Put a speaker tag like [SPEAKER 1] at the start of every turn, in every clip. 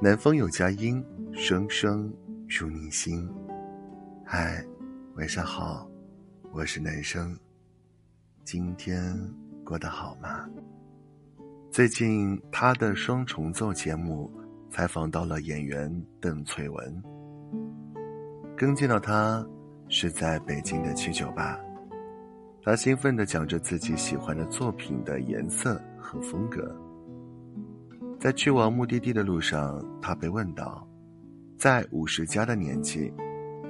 [SPEAKER 1] 南风有佳音，声声入你心。嗨，晚上好，我是男生。今天过得好吗？最近他的双重奏节目采访到了演员邓萃雯，刚见到他是在北京的七九八，他兴奋地讲着自己喜欢的作品的颜色和风格。在去往目的地的路上，他被问到：“在五十加的年纪，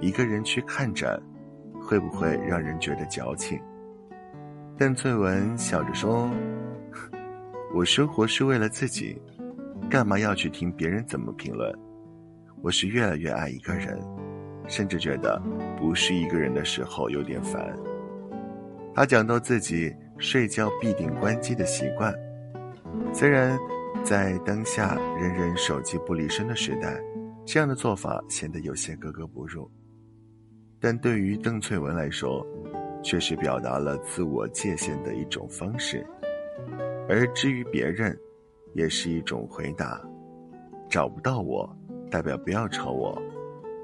[SPEAKER 1] 一个人去看展，会不会让人觉得矫情？”邓萃雯笑着说：“我生活是为了自己，干嘛要去听别人怎么评论？我是越来越爱一个人，甚至觉得不是一个人的时候有点烦。”他讲到自己睡觉必定关机的习惯，虽然。在当下人人手机不离身的时代，这样的做法显得有些格格不入。但对于邓萃雯来说，却是表达了自我界限的一种方式。而至于别人，也是一种回答：找不到我，代表不要吵我；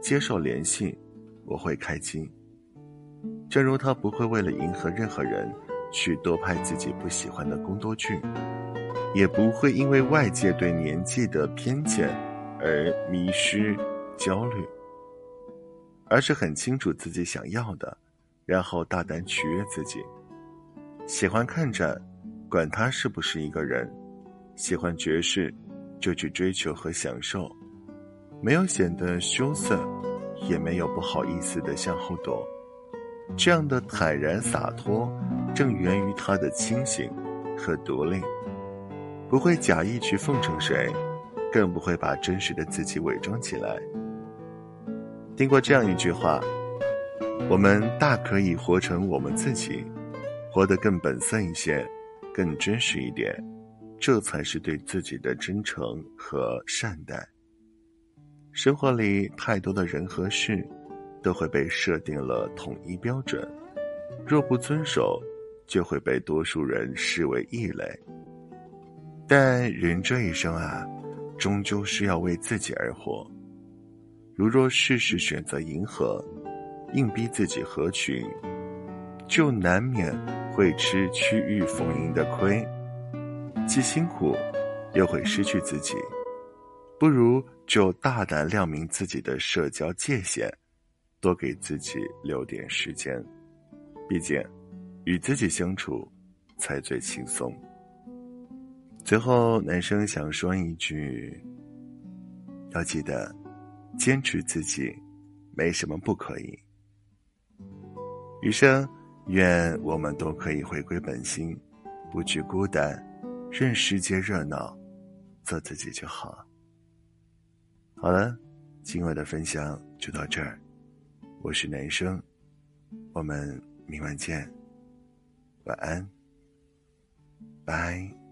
[SPEAKER 1] 接受联系，我会开心。正如他不会为了迎合任何人，去多拍自己不喜欢的宫斗剧。也不会因为外界对年纪的偏见而迷失、焦虑，而是很清楚自己想要的，然后大胆取悦自己。喜欢看展，管他是不是一个人；喜欢爵士，就去追求和享受，没有显得羞涩，也没有不好意思的向后躲。这样的坦然洒脱，正源于他的清醒和独立。不会假意去奉承谁，更不会把真实的自己伪装起来。听过这样一句话：我们大可以活成我们自己，活得更本色一些，更真实一点，这才是对自己的真诚和善待。生活里太多的人和事，都会被设定了统一标准，若不遵守，就会被多数人视为异类。但人这一生啊，终究是要为自己而活。如若事事选择迎合，硬逼自己合群，就难免会吃区域逢迎的亏，既辛苦，又会失去自己。不如就大胆亮明自己的社交界限，多给自己留点时间。毕竟，与自己相处，才最轻松。最后，男生想说一句：要记得坚持自己，没什么不可以。余生，愿我们都可以回归本心，不惧孤单，任世界热闹，做自己就好。好了，今晚的分享就到这儿。我是男生，我们明晚见，晚安，拜。